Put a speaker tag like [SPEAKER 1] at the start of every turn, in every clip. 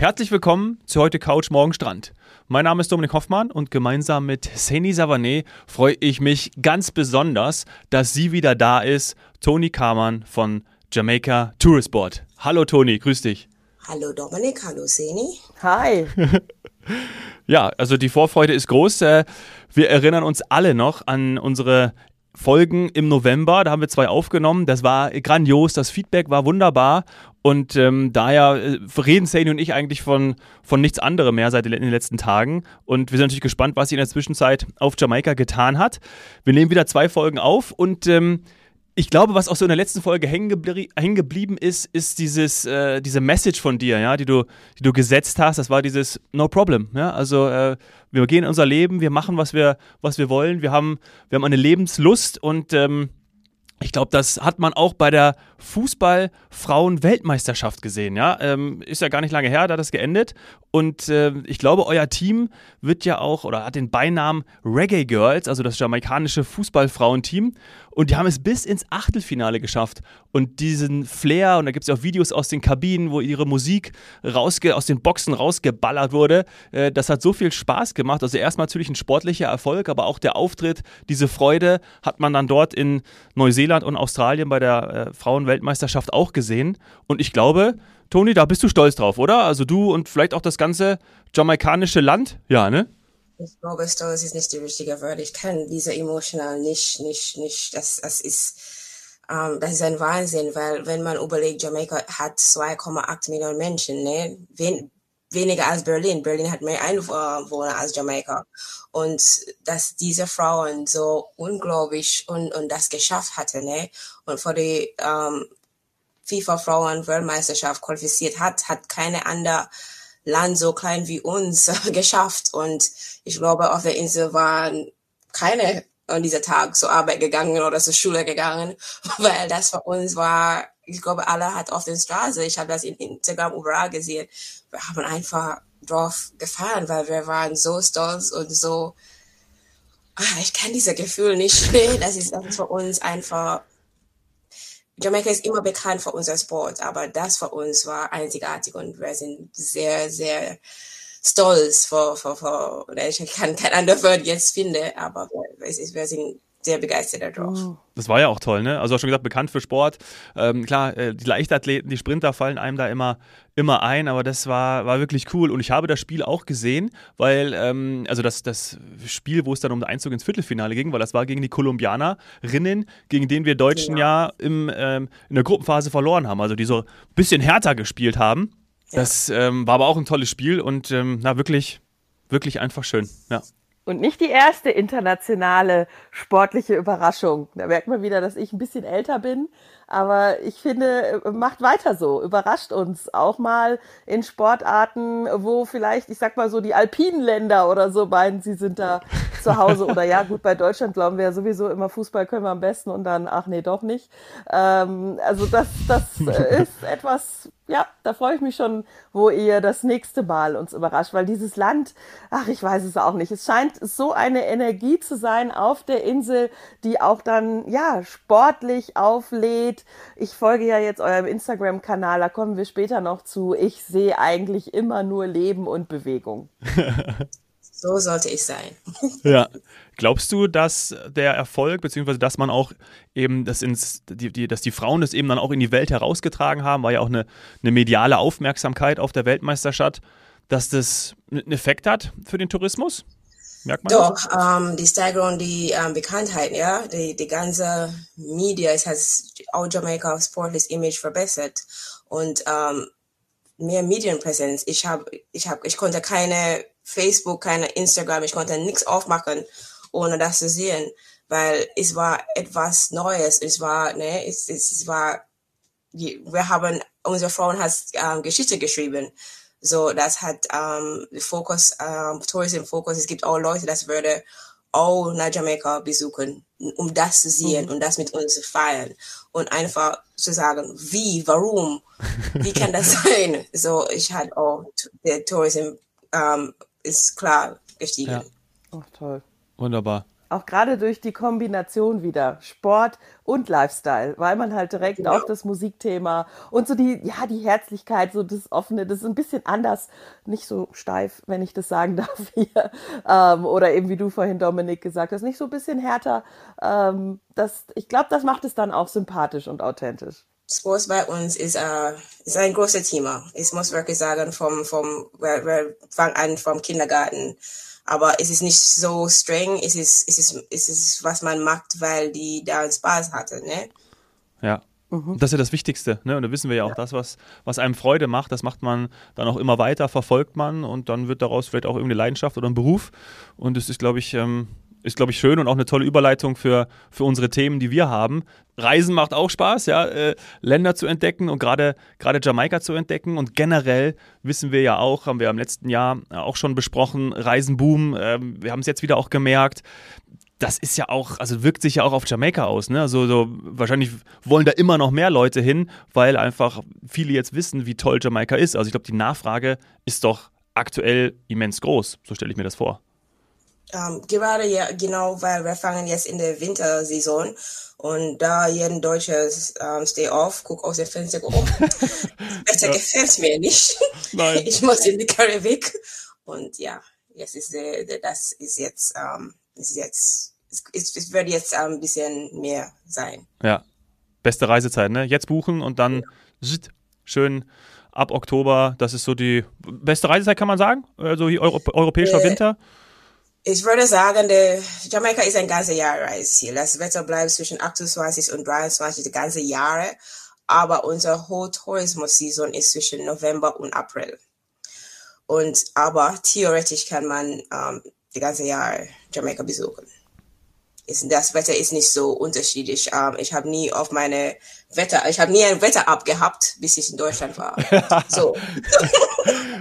[SPEAKER 1] Herzlich willkommen zu heute Couch Morgen Strand. Mein Name ist Dominik Hoffmann und gemeinsam mit Seni Savané freue ich mich ganz besonders, dass sie wieder da ist, Toni Kamann von Jamaica Tourist Board. Hallo Toni, grüß dich.
[SPEAKER 2] Hallo Dominik, hallo Seni.
[SPEAKER 3] Hi.
[SPEAKER 1] ja, also die Vorfreude ist groß. Äh, wir erinnern uns alle noch an unsere Folgen im November. Da haben wir zwei aufgenommen. Das war grandios. Das Feedback war wunderbar. Und ähm, daher äh, reden Sani und ich eigentlich von, von nichts anderem mehr seit den letzten Tagen. Und wir sind natürlich gespannt, was sie in der Zwischenzeit auf Jamaika getan hat. Wir nehmen wieder zwei Folgen auf und ähm, ich glaube, was auch so in der letzten Folge hängen, geblie hängen geblieben ist, ist dieses, äh, diese Message von dir, ja, die du, die du gesetzt hast. Das war dieses No Problem. Ja? Also äh, wir gehen unser Leben, wir machen, was wir, was wir wollen. Wir haben, wir haben eine Lebenslust und ähm, ich glaube, das hat man auch bei der Fußball-Frauen-Weltmeisterschaft gesehen. Ja? Ähm, ist ja gar nicht lange her, da hat das geendet. Und äh, ich glaube, euer Team wird ja auch oder hat den Beinamen Reggae Girls, also das jamaikanische Fußballfrauenteam. Und die haben es bis ins Achtelfinale geschafft. Und diesen Flair, und da gibt es ja auch Videos aus den Kabinen, wo ihre Musik rausge aus den Boxen rausgeballert wurde, äh, das hat so viel Spaß gemacht. Also erstmal natürlich ein sportlicher Erfolg, aber auch der Auftritt, diese Freude hat man dann dort in Neuseeland und Australien bei der äh, Frauenweltmeisterschaft auch gesehen. Und ich glaube, Toni, da bist du stolz drauf, oder? Also du und vielleicht auch das ganze jamaikanische Land? Ja, ne?
[SPEAKER 2] Ich glaube, stolz ist nicht die richtige Wort. Ich kann diese emotional nicht, nicht, nicht, das, das ist, ähm, das ist ein Wahnsinn, weil wenn man überlegt, Jamaika hat 2,8 Millionen Menschen, ne? Wen, weniger als Berlin. Berlin hat mehr Einwohner als Jamaika. Und dass diese Frauen so unglaublich und, und das geschafft hatten, ne? Und vor die ähm, FIFA-Frauen-Weltmeisterschaft qualifiziert hat, hat keine andere Land so klein wie uns geschafft. Und ich glaube, auf der Insel waren keine an dieser Tag zur Arbeit gegangen oder zur Schule gegangen, weil das für uns war, ich glaube, alle hat auf der Straße, ich habe das in Instagram überall gesehen, wir haben einfach drauf gefahren, weil wir waren so stolz und so, ah, ich kann dieses Gefühl nicht, das ist für uns einfach Jamaika ist immer bekannt für unser Sport, aber das für uns war einzigartig und wir sind sehr, sehr stolz vor, vor, vor ich kann kein anderes Wort jetzt finden, aber wir, wir sind sehr begeistert darauf. Oh.
[SPEAKER 1] Das war ja auch toll, ne? Also, schon gesagt, bekannt für Sport. Ähm, klar, äh, die Leichtathleten, die Sprinter fallen einem da immer, immer ein, aber das war, war wirklich cool. Und ich habe das Spiel auch gesehen, weil, ähm, also das, das Spiel, wo es dann um den Einzug ins Viertelfinale ging, weil das war gegen die Kolumbianerinnen, gegen denen wir Deutschen ja, ja im, ähm, in der Gruppenphase verloren haben. Also, die so ein bisschen härter gespielt haben. Ja. Das ähm, war aber auch ein tolles Spiel und, ähm, na, wirklich, wirklich einfach schön, ja.
[SPEAKER 3] Und nicht die erste internationale sportliche Überraschung. Da merkt man wieder, dass ich ein bisschen älter bin. Aber ich finde, macht weiter so. Überrascht uns auch mal in Sportarten, wo vielleicht, ich sag mal so, die alpinen Länder oder so meinen, sie sind da zu Hause. Oder ja, gut, bei Deutschland glauben wir ja sowieso immer, Fußball können wir am besten und dann, ach nee, doch nicht. Ähm, also das, das ist etwas, ja, da freue ich mich schon, wo ihr das nächste Mal uns überrascht, weil dieses Land, ach, ich weiß es auch nicht. Es scheint so eine Energie zu sein auf der Insel, die auch dann, ja, sportlich auflädt. Ich folge ja jetzt eurem Instagram-Kanal, da kommen wir später noch zu. Ich sehe eigentlich immer nur Leben und Bewegung.
[SPEAKER 2] So sollte ich sein.
[SPEAKER 1] ja. Glaubst du, dass der Erfolg, beziehungsweise dass man auch eben das ins, die, die, dass die Frauen das eben dann auch in die Welt herausgetragen haben, war ja auch eine, eine mediale Aufmerksamkeit auf der Weltmeisterschaft, dass das einen Effekt hat für den Tourismus?
[SPEAKER 2] Merkt man Doch, ähm, die Steigerung, die ähm, Bekanntheit, ja, die, die ganze Media, es hat auch Jamaika sportliches Image verbessert und ähm, mehr Medienpräsenz. Ich habe, ich habe, ich konnte keine Facebook, keine Instagram, ich konnte nichts aufmachen, ohne das zu sehen, weil es war etwas Neues. Es war, ne, es, es, es war, wir haben, unsere Frauen hat ähm, Geschichte geschrieben. So, das hat ähm, Fokus, ähm, Tourism Fokus. Es gibt auch Leute, das würde auch nach Jamaika besuchen, um das zu sehen mhm. und das mit uns zu feiern und einfach zu sagen, wie, warum, wie kann das sein? So, ich hatte auch der Tourism ähm, ist klar gestiegen. Ja.
[SPEAKER 1] Ach, toll. Wunderbar.
[SPEAKER 3] Auch gerade durch die Kombination wieder Sport und Lifestyle, weil man halt direkt genau. auch das Musikthema und so die, ja, die Herzlichkeit, so das Offene, das ist ein bisschen anders, nicht so steif, wenn ich das sagen darf hier. Ähm, oder eben wie du vorhin, Dominik, gesagt hast, nicht so ein bisschen härter. Ähm, das, ich glaube, das macht es dann auch sympathisch und authentisch.
[SPEAKER 2] Sports bei uns ist, uh, ist ein großes Thema. Ich muss wirklich sagen, vom, vom, wir, wir fangen an vom Kindergarten. Aber es ist nicht so streng, es ist, es ist, es ist, was man macht, weil die da Spaß hatte, ne?
[SPEAKER 1] Ja. Mhm. Das ist ja das Wichtigste, ne? Und da wissen wir ja auch, ja. das, was, was einem Freude macht, das macht man dann auch immer weiter, verfolgt man und dann wird daraus vielleicht auch irgendeine Leidenschaft oder ein Beruf. Und es ist, glaube ich, ähm, ist, glaube ich, schön und auch eine tolle Überleitung für, für unsere Themen, die wir haben. Reisen macht auch Spaß, ja, äh, Länder zu entdecken und gerade Jamaika zu entdecken. Und generell wissen wir ja auch, haben wir im letzten Jahr auch schon besprochen, Reisenboom. Äh, wir haben es jetzt wieder auch gemerkt. Das ist ja auch, also wirkt sich ja auch auf Jamaika aus. Ne? Also so, wahrscheinlich wollen da immer noch mehr Leute hin, weil einfach viele jetzt wissen, wie toll Jamaika ist. Also ich glaube, die Nachfrage ist doch aktuell immens groß. So stelle ich mir das vor.
[SPEAKER 2] Ähm, gerade ja, genau, weil wir fangen jetzt in der Wintersaison und da jeden Deutsche ähm, stay off, guck aus dem Fenster, um. Wetter ja. gefällt mir nicht. Nein. Ich muss in die Karibik und ja, jetzt ist der, der das ist jetzt, ähm, ist jetzt, es, es wird jetzt ein bisschen mehr sein.
[SPEAKER 1] Ja, beste Reisezeit, ne? Jetzt buchen und dann ja. schön ab Oktober. Das ist so die beste Reisezeit, kann man sagen. Also hier Euro, europäischer äh, Winter
[SPEAKER 2] ich würde sagen, der Jamaika ist ein ganzes Jahr Reiseziel. Das Wetter bleibt zwischen 28 und 23 die ganze Jahre, aber unser Hochtourismus-Saison ist zwischen November und April. Und aber theoretisch kann man ähm, die ganze Jahr Jamaika besuchen. Ist, das Wetter ist nicht so unterschiedlich. Ähm, ich habe nie auf meine Wetter, ich habe nie ein Wetter abgehabt, bis ich in Deutschland war. so.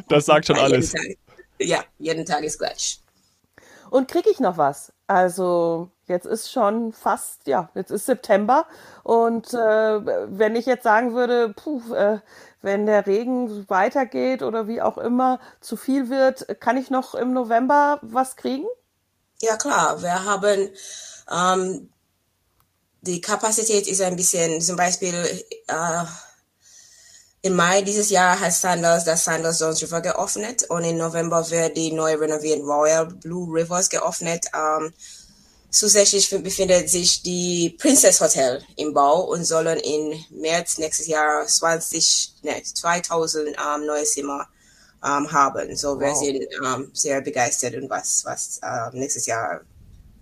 [SPEAKER 1] das sagt schon alles.
[SPEAKER 2] Jeden ja, jeden Tag ist gleich.
[SPEAKER 3] Und kriege ich noch was? Also jetzt ist schon fast, ja, jetzt ist September. Und äh, wenn ich jetzt sagen würde, puh, äh, wenn der Regen weitergeht oder wie auch immer zu viel wird, kann ich noch im November was kriegen?
[SPEAKER 2] Ja klar, wir haben ähm, die Kapazität ist ein bisschen, zum Beispiel äh, im Mai dieses Jahr hat Sandals das Sandals Zones River geöffnet und im November wird die neu renovierte Royal Blue Rivers geöffnet. Ähm, zusätzlich befindet sich die Princess Hotel im Bau und sollen im März nächstes Jahr 20, ne, 2000 ähm, neue Zimmer ähm, haben. So wow. wir sind ähm, sehr begeistert und was, was ähm, nächstes Jahr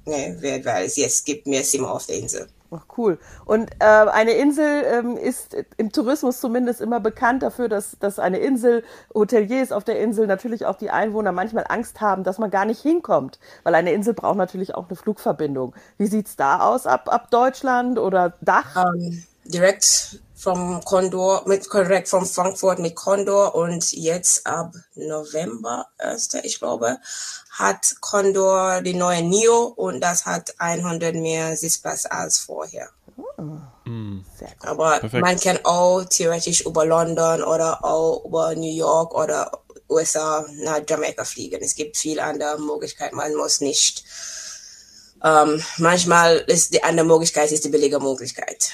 [SPEAKER 2] ne, wird, weil es jetzt gibt mehr Zimmer auf der Insel.
[SPEAKER 3] Ach, cool. Und äh, eine Insel ähm, ist im Tourismus zumindest immer bekannt dafür, dass, dass eine Insel, Hoteliers auf der Insel, natürlich auch die Einwohner manchmal Angst haben, dass man gar nicht hinkommt. Weil eine Insel braucht natürlich auch eine Flugverbindung. Wie sieht es da aus ab, ab Deutschland oder Dach? Um,
[SPEAKER 2] ähm, direkt vom Condor, mit korrekt vom Frankfurt mit Condor und jetzt ab November, 1. ich glaube, hat Condor die neue NIO und das hat 100 mehr Sitzplatz als vorher.
[SPEAKER 1] Mm.
[SPEAKER 2] Aber Perfekt. man kann auch theoretisch über London oder auch über New York oder USA nach Jamaika fliegen. Es gibt viel andere Möglichkeiten. Man muss nicht. Ähm, manchmal ist die andere Möglichkeit ist die billige Möglichkeit.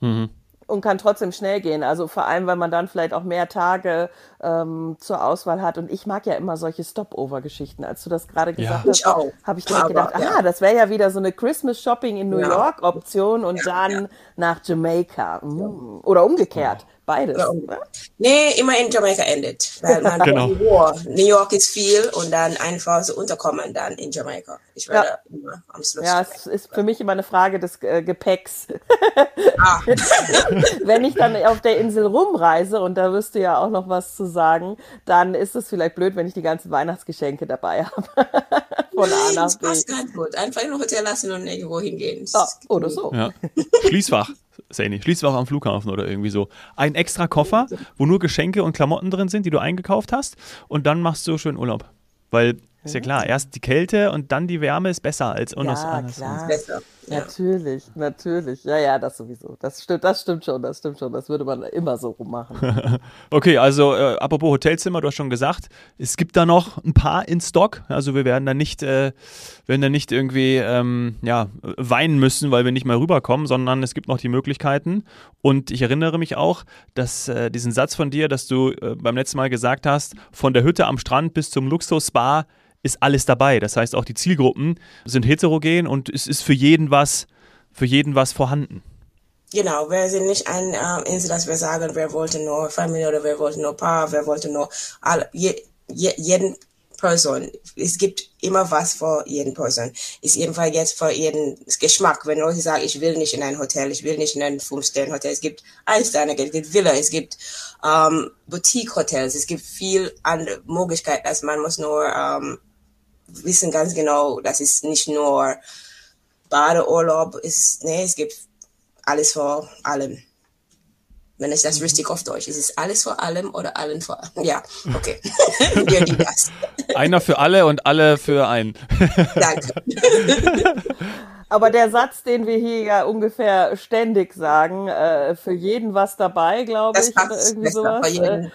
[SPEAKER 1] Mhm
[SPEAKER 3] und kann trotzdem schnell gehen. Also vor allem, weil man dann vielleicht auch mehr Tage ähm, zur Auswahl hat. Und ich mag ja immer solche Stopover-Geschichten. Als du das gerade gesagt ja. hast, habe ich direkt gedacht, ja. ah, das wäre ja wieder so eine Christmas Shopping in New ja. York Option und dann nach Jamaica. Mhm. Oder umgekehrt. Beides. Ja,
[SPEAKER 2] ne? Nee, immer in Jamaika endet. Weil man genau. New York ist viel und dann einfach so unterkommen dann in Jamaika. Ich werde ja. immer
[SPEAKER 3] am Schluss. Ja, es ist für mich immer eine Frage des äh, Gepäcks. Ah. Wenn ich dann auf der Insel rumreise und da wirst du ja auch noch was zu sagen, dann ist es vielleicht blöd, wenn ich die ganzen Weihnachtsgeschenke dabei habe.
[SPEAKER 2] Von Nein, A nach B. Das passt ganz gut. Einfach in ein Hotel lassen und irgendwo hingehen.
[SPEAKER 3] Oh, oder so.
[SPEAKER 1] Ja. Schließfach. Sani, Schließfach am Flughafen oder irgendwie so. Ein extra Koffer, wo nur Geschenke und Klamotten drin sind, die du eingekauft hast. Und dann machst du schön Urlaub. Weil Ist ja klar, erst die Kälte und dann die Wärme ist besser als
[SPEAKER 3] anders. Ja, klar. Besser. Ja. Natürlich, natürlich. Ja, ja, das sowieso. Das stimmt, das stimmt schon, das stimmt schon. Das würde man immer so rummachen.
[SPEAKER 1] okay, also äh, apropos Hotelzimmer, du hast schon gesagt, es gibt da noch ein paar in Stock. Also wir werden da nicht, äh, werden da nicht irgendwie ähm, ja, weinen müssen, weil wir nicht mehr rüberkommen, sondern es gibt noch die Möglichkeiten. Und ich erinnere mich auch, dass äh, diesen Satz von dir, dass du äh, beim letzten Mal gesagt hast, von der Hütte am Strand bis zum Luxus-Spa ist alles dabei. Das heißt, auch die Zielgruppen sind heterogen und es ist für jeden was, für jeden was vorhanden.
[SPEAKER 2] Genau, wir sind nicht ein ähm, Insel, dass wir sagen, wer wollte nur Familie oder wer wollte nur Paar, wer wollte nur alle, je, je, jeden Person. Es gibt immer was für jeden Person. Ist jedenfalls jetzt für jeden Geschmack. Wenn Leute sagen, ich will nicht in ein Hotel, ich will nicht in ein Fünf-Sterne-Hotel. Es gibt Einsteiner, es gibt Villa, es gibt ähm, Boutique-Hotels, es gibt viel andere Möglichkeiten, dass man muss nur ähm, wissen ganz genau, das ist nicht nur Badeurlaub, ist, nee, es gibt alles vor allem. Wenn ich das mhm. richtig auf Deutsch ist, es alles vor allem oder allen vor allem. Ja, okay.
[SPEAKER 1] Einer für alle und alle für einen.
[SPEAKER 2] Danke.
[SPEAKER 3] Aber der Satz, den wir hier ja ungefähr ständig sagen, äh, für jeden was dabei, glaube ich, oder irgendwie sowas. Äh,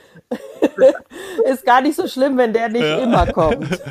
[SPEAKER 3] ist gar nicht so schlimm, wenn der nicht ja. immer kommt.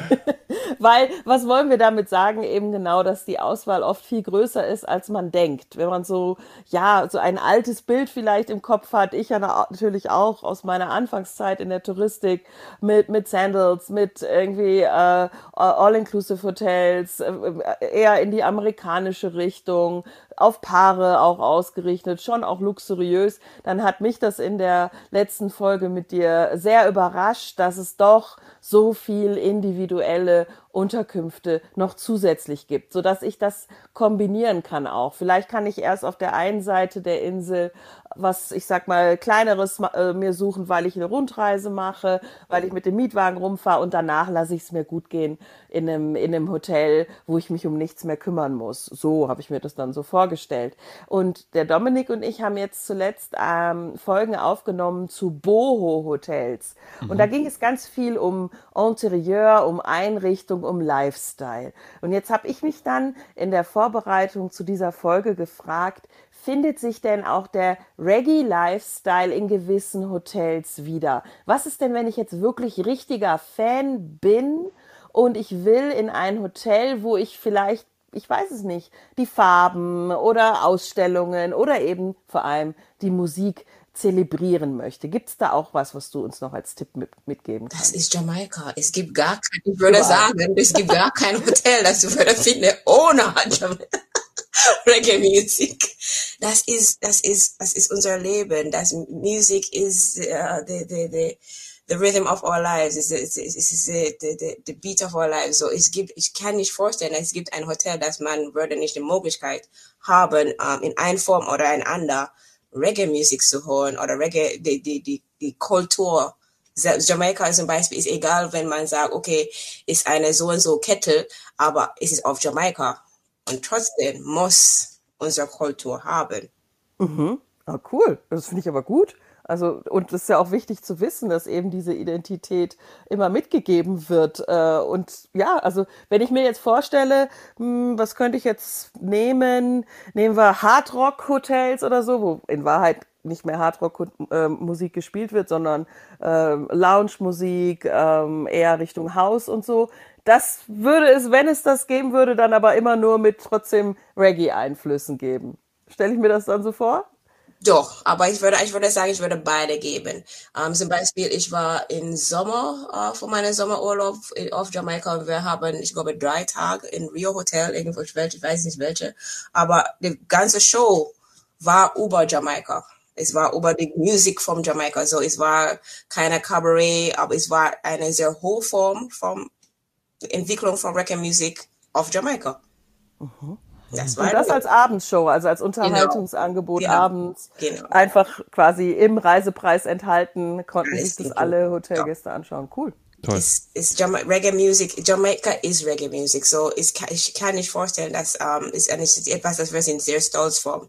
[SPEAKER 3] Weil, was wollen wir damit sagen? Eben genau, dass die Auswahl oft viel größer ist, als man denkt. Wenn man so, ja, so ein altes Bild vielleicht im Kopf hat, ich ja natürlich auch aus meiner Anfangszeit in der Touristik mit, mit Sandals, mit irgendwie äh, All-Inclusive Hotels, äh, eher in die amerikanische Richtung, auf Paare auch ausgerichtet, schon auch luxuriös, dann hat mich das in der letzten Folge mit dir sehr überrascht, dass es doch so viel individuelle Unterkünfte noch zusätzlich gibt, so dass ich das kombinieren kann auch. Vielleicht kann ich erst auf der einen Seite der Insel was, ich sag mal, kleineres äh, mir suchen, weil ich eine Rundreise mache, weil ich mit dem Mietwagen rumfahre und danach lasse ich es mir gut gehen in einem, in einem Hotel, wo ich mich um nichts mehr kümmern muss. So habe ich mir das dann so vorgestellt. Und der Dominik und ich haben jetzt zuletzt ähm, Folgen aufgenommen zu Boho-Hotels. Mhm. Und da ging es ganz viel um Interieur, um Einrichtung, um Lifestyle. Und jetzt habe ich mich dann in der Vorbereitung zu dieser Folge gefragt, findet sich denn auch der Reggae-Lifestyle in gewissen Hotels wieder? Was ist denn, wenn ich jetzt wirklich richtiger Fan bin und ich will in ein Hotel, wo ich vielleicht ich weiß es nicht, die Farben oder Ausstellungen oder eben vor allem die Musik zelebrieren möchte. Gibt es da auch was, was du uns noch als Tipp mit, mitgeben kannst?
[SPEAKER 2] Das ist Jamaika. Es gibt gar kein, ich würde sagen, es gibt gar kein Hotel, das du würde finden ohne Jamaika. Reggae Music. Das ist, das ist, das ist unser Leben. Das Music is uh, the, the, the, the rhythm of our lives. It's, it's, it's, it's the, the, the beat of our lives. So es gibt, ich kann nicht vorstellen, es gibt ein Hotel, das man würde nicht die Möglichkeit haben, um, in einer Form oder ein anderer Reggae Music zu hören oder Reggae, die, die, die, die Kultur. Jamaika zum Beispiel ist egal, wenn man sagt, okay, ist eine so und so Kette, aber es ist auf Jamaika und trotzdem muss unsere Kultur haben.
[SPEAKER 3] Mhm. Ah, cool. Das finde ich aber gut. Also, und es ist ja auch wichtig zu wissen, dass eben diese Identität immer mitgegeben wird. Äh, und ja, also, wenn ich mir jetzt vorstelle, hm, was könnte ich jetzt nehmen? Nehmen wir Hardrock-Hotels oder so, wo in Wahrheit nicht mehr Hardrock-Musik gespielt wird, sondern äh, Lounge-Musik, äh, eher Richtung House und so. Das würde es, wenn es das geben würde, dann aber immer nur mit trotzdem Reggae-Einflüssen geben. Stelle ich mir das dann so vor?
[SPEAKER 2] Doch, aber ich würde, ich würde sagen, ich würde beide geben. Um, ähm, zum Beispiel, ich war im Sommer uh, für meinen Sommerurlaub auf Jamaika und wir haben, ich glaube, drei Tage in Rio Hotel, irgendwo, ich weiß nicht welche, aber die ganze Show war über Jamaika. Es war über die Musik von Jamaika. So, es war keine Cabaret, aber es war eine sehr hohe Form von Entwicklung von Reggae Music auf Jamaika.
[SPEAKER 3] Mhm. Das und das als Abendshow, also als genau. Unterhaltungsangebot genau. abends. Genau. Einfach quasi im Reisepreis enthalten, konnten Alles sich das alle Hotelgäste ja. anschauen. Cool.
[SPEAKER 2] Toll. Ist, ist Jama Reggae Music, Jamaika ist Reggae Music. So, ist, ich kann nicht vorstellen, dass um, ist, ist etwas, das wir sind sehr stolz vor.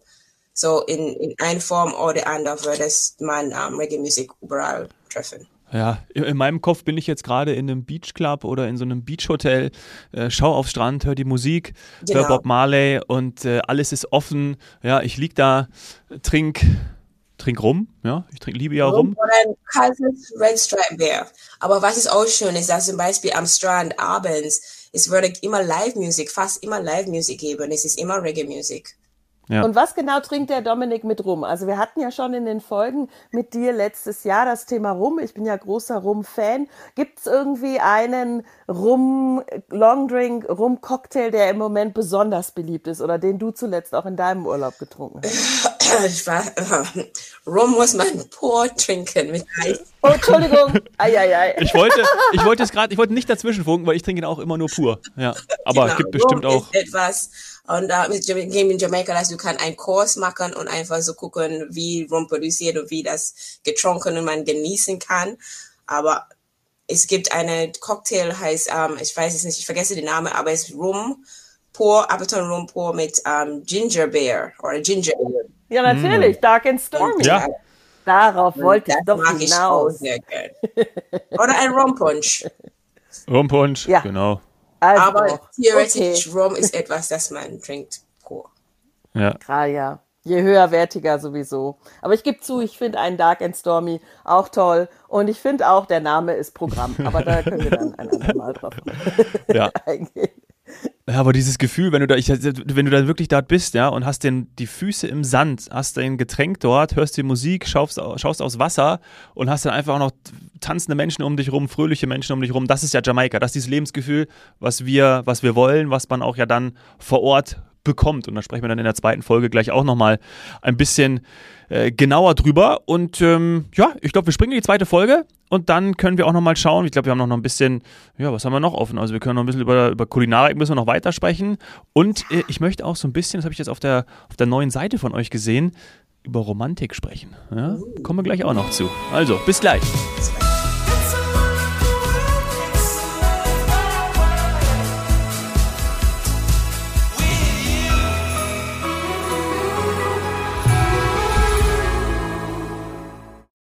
[SPEAKER 2] So, in, in einer Form oder andere würde man um, Reggae Music überall treffen.
[SPEAKER 1] Ja, in meinem Kopf bin ich jetzt gerade in einem Beachclub oder in so einem Beachhotel, äh, schau aufs Strand, hör die Musik, genau. hör Bob Marley und äh, alles ist offen. Ja, ich lieg da, trink, trink rum, ja, ich trinke liebe ja rum.
[SPEAKER 2] Oder ein kaltes Red Stripe Beer. Aber was ist auch schön ist, dass zum Beispiel am Strand abends, es würde immer Live-Musik, fast immer Live-Musik geben. Es ist immer Reggae-Musik.
[SPEAKER 3] Ja. Und was genau trinkt der Dominik mit Rum? Also wir hatten ja schon in den Folgen mit dir letztes Jahr das Thema Rum. Ich bin ja großer Rum-Fan. Gibt es irgendwie einen Rum, Longdrink, Rum-Cocktail, der im Moment besonders beliebt ist oder den du zuletzt auch in deinem Urlaub getrunken hast?
[SPEAKER 2] Ich war, Rum muss man pur trinken mit Eis.
[SPEAKER 3] Oh, Entschuldigung. Ei, ei, ei.
[SPEAKER 1] Ich wollte, ich wollte es gerade, ich wollte nicht dazwischen funken, weil ich trinke ihn auch immer nur pur. Ja, aber genau. es gibt bestimmt
[SPEAKER 2] Rum
[SPEAKER 1] auch
[SPEAKER 2] etwas und da mit Game in Jamaica, dass du kann einen Kurs machen und einfach so gucken, wie Rum produziert und wie das getrunken und man genießen kann. Aber es gibt eine Cocktail, heißt, ähm, ich weiß es nicht, ich vergesse den Namen, aber es ist Rum, pur, Appleton Rum pur mit ähm, Ginger Beer oder Ginger.
[SPEAKER 3] Ja, natürlich, mm. Dark and Stormy.
[SPEAKER 1] Ja.
[SPEAKER 3] Darauf wollte ich doch hinaus.
[SPEAKER 2] Ich oder ein Rum Punch.
[SPEAKER 1] Rum Punch, ja. genau.
[SPEAKER 2] Also, Aber theoretisch, okay. Rum ist etwas, das man trinkt pur.
[SPEAKER 1] Ja.
[SPEAKER 3] Klar, ja. Je höherwertiger sowieso. Aber ich gebe zu, ich finde einen Dark and Stormy auch toll. Und ich finde auch, der Name ist Programm. Aber da können wir dann ein andermal drauf
[SPEAKER 1] ja. eingehen. Ja, aber dieses Gefühl, wenn du da, ich, wenn du da wirklich dort bist, ja, und hast den, die Füße im Sand, hast dein Getränk dort, hörst die Musik, schaust, schaust aufs Wasser und hast dann einfach auch noch tanzende Menschen um dich rum, fröhliche Menschen um dich rum. Das ist ja Jamaika. Das ist dieses Lebensgefühl, was wir, was wir wollen, was man auch ja dann vor Ort bekommt. Und da sprechen wir dann in der zweiten Folge gleich auch nochmal ein bisschen äh, genauer drüber. Und ähm, ja, ich glaube, wir springen in die zweite Folge und dann können wir auch nochmal schauen. Ich glaube, wir haben noch ein bisschen, ja, was haben wir noch offen? Also wir können noch ein bisschen über, über Kulinarik müssen wir noch weitersprechen. Und äh, ich möchte auch so ein bisschen, das habe ich jetzt auf der, auf der neuen Seite von euch gesehen, über Romantik sprechen. Ja? Kommen wir gleich auch noch zu. Also, bis gleich. Bis gleich.